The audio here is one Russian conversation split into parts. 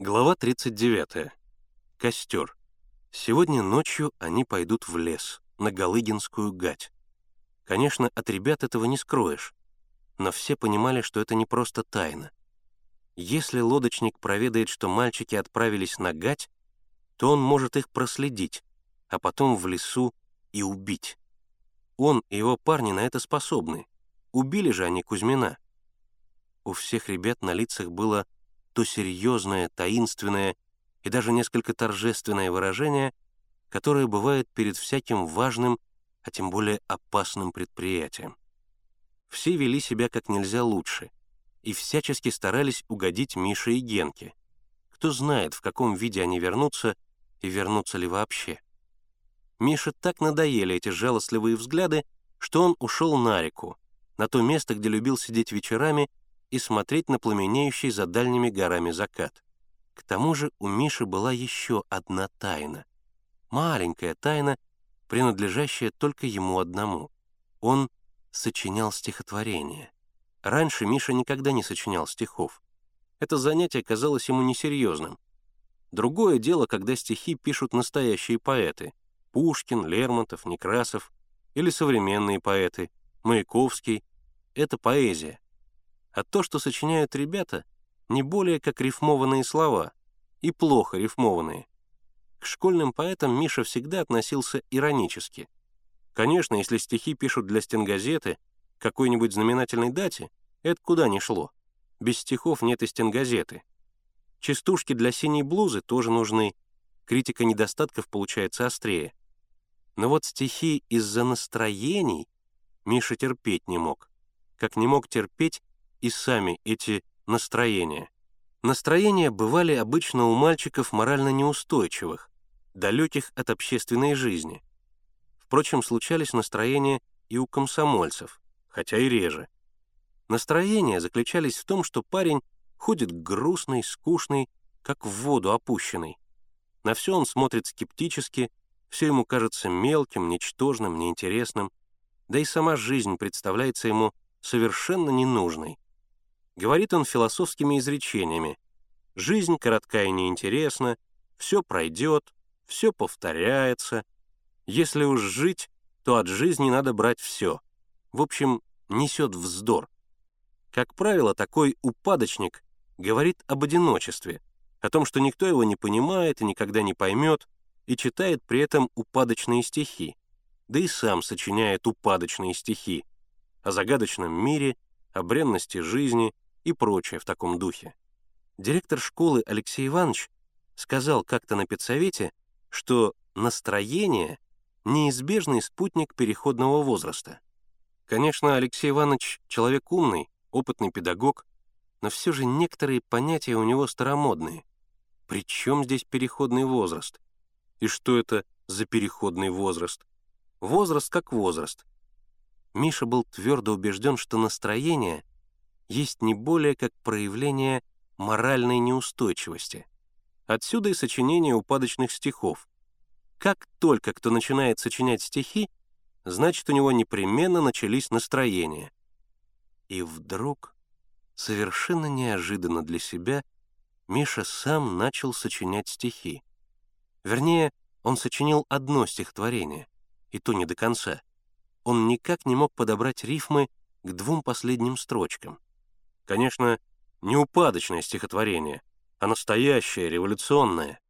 Глава 39. Костер. Сегодня ночью они пойдут в лес, на Галыгинскую гать. Конечно, от ребят этого не скроешь, но все понимали, что это не просто тайна. Если лодочник проведает, что мальчики отправились на гать, то он может их проследить, а потом в лесу и убить. Он и его парни на это способны. Убили же они Кузьмина. У всех ребят на лицах было то серьезное, таинственное и даже несколько торжественное выражение, которое бывает перед всяким важным, а тем более опасным предприятием. Все вели себя как нельзя лучше и всячески старались угодить Мише и Генке. Кто знает, в каком виде они вернутся и вернутся ли вообще. Мише так надоели эти жалостливые взгляды, что он ушел на реку, на то место, где любил сидеть вечерами и смотреть на пламенеющий за дальними горами закат. К тому же у Миши была еще одна тайна. Маленькая тайна, принадлежащая только ему одному. Он сочинял стихотворения. Раньше Миша никогда не сочинял стихов. Это занятие казалось ему несерьезным. Другое дело, когда стихи пишут настоящие поэты — Пушкин, Лермонтов, Некрасов или современные поэты, Маяковский — это поэзия а то, что сочиняют ребята, не более как рифмованные слова, и плохо рифмованные. К школьным поэтам Миша всегда относился иронически. Конечно, если стихи пишут для стенгазеты, какой-нибудь знаменательной дате, это куда ни шло. Без стихов нет и стенгазеты. Частушки для синей блузы тоже нужны, критика недостатков получается острее. Но вот стихи из-за настроений Миша терпеть не мог, как не мог терпеть и сами эти настроения. Настроения бывали обычно у мальчиков морально неустойчивых, далеких от общественной жизни. Впрочем, случались настроения и у комсомольцев, хотя и реже. Настроения заключались в том, что парень ходит грустный, скучный, как в воду опущенный. На все он смотрит скептически, все ему кажется мелким, ничтожным, неинтересным, да и сама жизнь представляется ему совершенно ненужной. Говорит он философскими изречениями. Жизнь коротка и неинтересна, все пройдет, все повторяется. Если уж жить, то от жизни надо брать все. В общем, несет вздор. Как правило, такой упадочник говорит об одиночестве, о том, что никто его не понимает и никогда не поймет, и читает при этом упадочные стихи, да и сам сочиняет упадочные стихи о загадочном мире, о бренности жизни — и прочее в таком духе. Директор школы Алексей Иванович сказал как-то на педсовете, что настроение — неизбежный спутник переходного возраста. Конечно, Алексей Иванович — человек умный, опытный педагог, но все же некоторые понятия у него старомодные. При чем здесь переходный возраст? И что это за переходный возраст? Возраст как возраст. Миша был твердо убежден, что настроение есть не более как проявление моральной неустойчивости. Отсюда и сочинение упадочных стихов. Как только кто начинает сочинять стихи, значит, у него непременно начались настроения. И вдруг, совершенно неожиданно для себя, Миша сам начал сочинять стихи. Вернее, он сочинил одно стихотворение, и то не до конца. Он никак не мог подобрать рифмы к двум последним строчкам. Конечно, не упадочное стихотворение, а настоящее, революционное.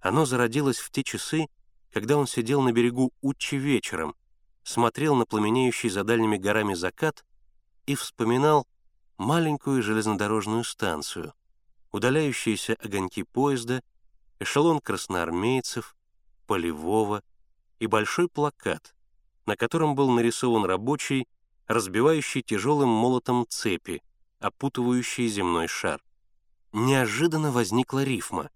Оно зародилось в те часы, когда он сидел на берегу Учи вечером, смотрел на пламенеющий за дальними горами закат и вспоминал маленькую железнодорожную станцию, удаляющиеся огоньки поезда, эшелон красноармейцев, полевого и большой плакат, на котором был нарисован рабочий, разбивающий тяжелым молотом цепи, опутывающий земной шар. Неожиданно возникла рифма.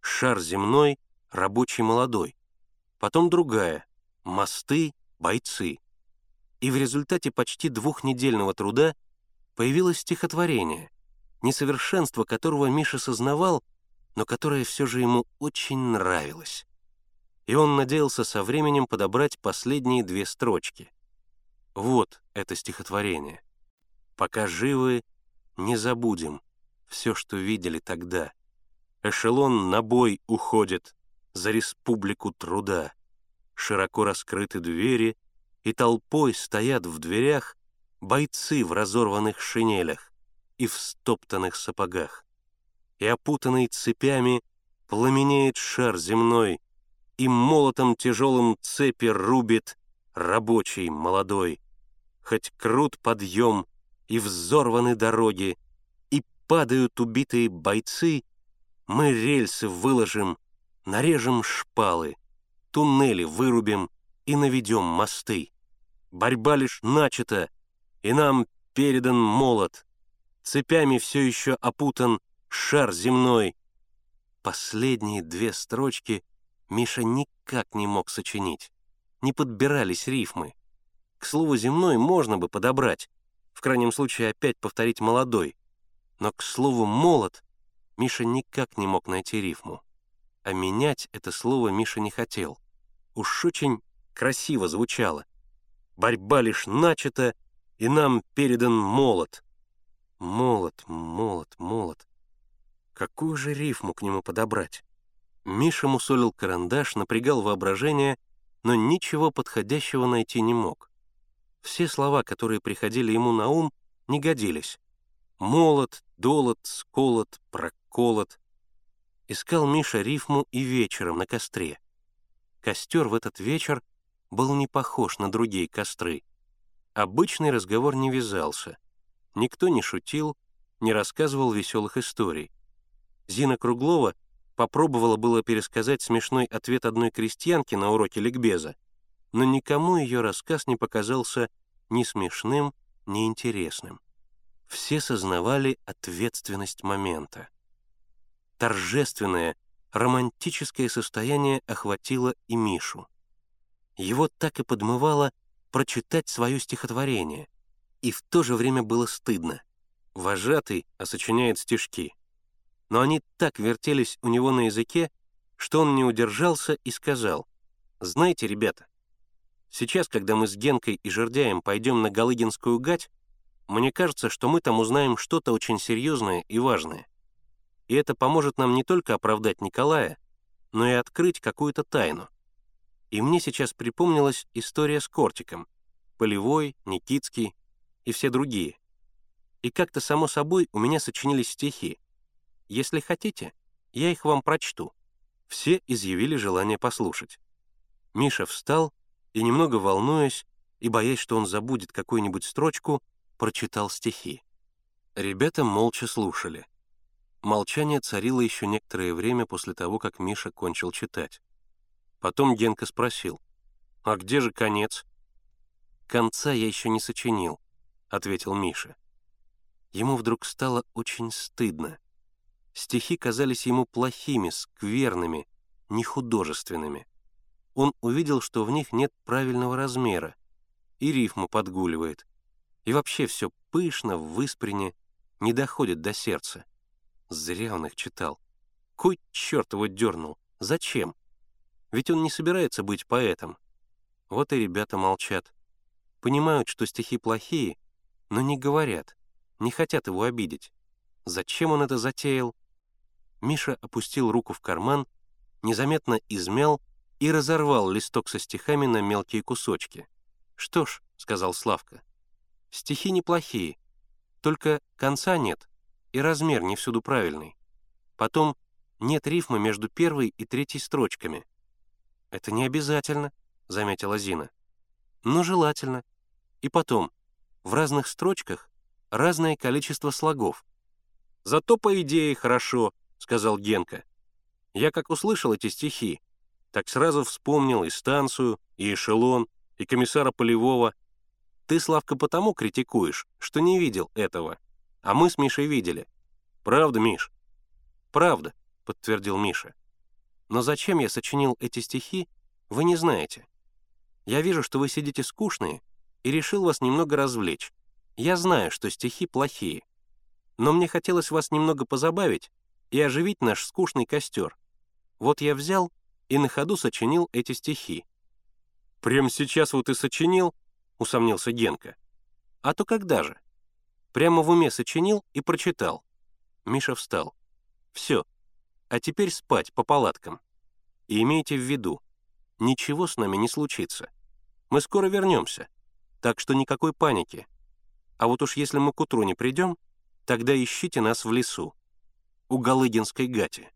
Шар земной, рабочий молодой. Потом другая — мосты, бойцы. И в результате почти двухнедельного труда появилось стихотворение, несовершенство которого Миша сознавал, но которое все же ему очень нравилось. И он надеялся со временем подобрать последние две строчки. Вот это стихотворение. «Пока живы, не забудем все, что видели тогда. Эшелон на бой уходит за республику труда. Широко раскрыты двери, и толпой стоят в дверях бойцы в разорванных шинелях и в стоптанных сапогах. И опутанный цепями пламенеет шар земной, и молотом тяжелым цепи рубит рабочий молодой. Хоть крут подъем и взорваны дороги, и падают убитые бойцы, мы рельсы выложим, нарежем шпалы, туннели вырубим и наведем мосты. Борьба лишь начата, и нам передан молот. Цепями все еще опутан шар земной. Последние две строчки Миша никак не мог сочинить. Не подбирались рифмы. К слову «земной» можно бы подобрать, в крайнем случае опять повторить «молодой». Но к слову «молот» Миша никак не мог найти рифму. А менять это слово Миша не хотел. Уж очень красиво звучало. Борьба лишь начата, и нам передан молот. Молот, молот, молот. Какую же рифму к нему подобрать? Миша мусолил карандаш, напрягал воображение, но ничего подходящего найти не мог. Все слова, которые приходили ему на ум, не годились. Молот, долот, сколот, проколот. Искал Миша рифму и вечером на костре. Костер в этот вечер был не похож на другие костры. Обычный разговор не вязался. Никто не шутил, не рассказывал веселых историй. Зина Круглова попробовала было пересказать смешной ответ одной крестьянки на уроке ликбеза, но никому ее рассказ не показался ни смешным, ни интересным. Все сознавали ответственность момента. Торжественное, романтическое состояние охватило и Мишу. Его так и подмывало прочитать свое стихотворение, и в то же время было стыдно. Вожатый, а сочиняет стишки. Но они так вертелись у него на языке, что он не удержался и сказал, «Знаете, ребята, сейчас, когда мы с Генкой и Жердяем пойдем на Галыгинскую гать, мне кажется, что мы там узнаем что-то очень серьезное и важное. И это поможет нам не только оправдать Николая, но и открыть какую-то тайну. И мне сейчас припомнилась история с Кортиком, Полевой, Никитский и все другие. И как-то само собой у меня сочинились стихи. Если хотите, я их вам прочту. Все изъявили желание послушать. Миша встал и, немного волнуясь и боясь, что он забудет какую-нибудь строчку, прочитал стихи. Ребята молча слушали. Молчание царило еще некоторое время после того, как Миша кончил читать. Потом Генка спросил, «А где же конец?» «Конца я еще не сочинил», — ответил Миша. Ему вдруг стало очень стыдно. Стихи казались ему плохими, скверными, нехудожественными. Он увидел, что в них нет правильного размера, и рифма подгуливает, и вообще все пышно, в выспрене, не доходит до сердца. Зря он их читал. Кой черт его дернул? Зачем? Ведь он не собирается быть поэтом. Вот и ребята молчат. Понимают, что стихи плохие, но не говорят, не хотят его обидеть. Зачем он это затеял? Миша опустил руку в карман, незаметно измял и разорвал листок со стихами на мелкие кусочки. «Что ж», — сказал Славка, Стихи неплохие, только конца нет, и размер не всюду правильный. Потом нет рифма между первой и третьей строчками. «Это не обязательно», — заметила Зина. «Но желательно. И потом, в разных строчках разное количество слогов». «Зато, по идее, хорошо», — сказал Генка. «Я как услышал эти стихи, так сразу вспомнил и станцию, и эшелон, и комиссара Полевого, ты, Славка, потому критикуешь, что не видел этого. А мы с Мишей видели. Правда, Миш? Правда, подтвердил Миша. Но зачем я сочинил эти стихи, вы не знаете. Я вижу, что вы сидите скучные, и решил вас немного развлечь. Я знаю, что стихи плохие. Но мне хотелось вас немного позабавить и оживить наш скучный костер. Вот я взял и на ходу сочинил эти стихи. «Прямо сейчас вот и сочинил?» — усомнился Генка. «А то когда же?» Прямо в уме сочинил и прочитал. Миша встал. «Все. А теперь спать по палаткам. И имейте в виду, ничего с нами не случится. Мы скоро вернемся, так что никакой паники. А вот уж если мы к утру не придем, тогда ищите нас в лесу, у Галыгинской гати.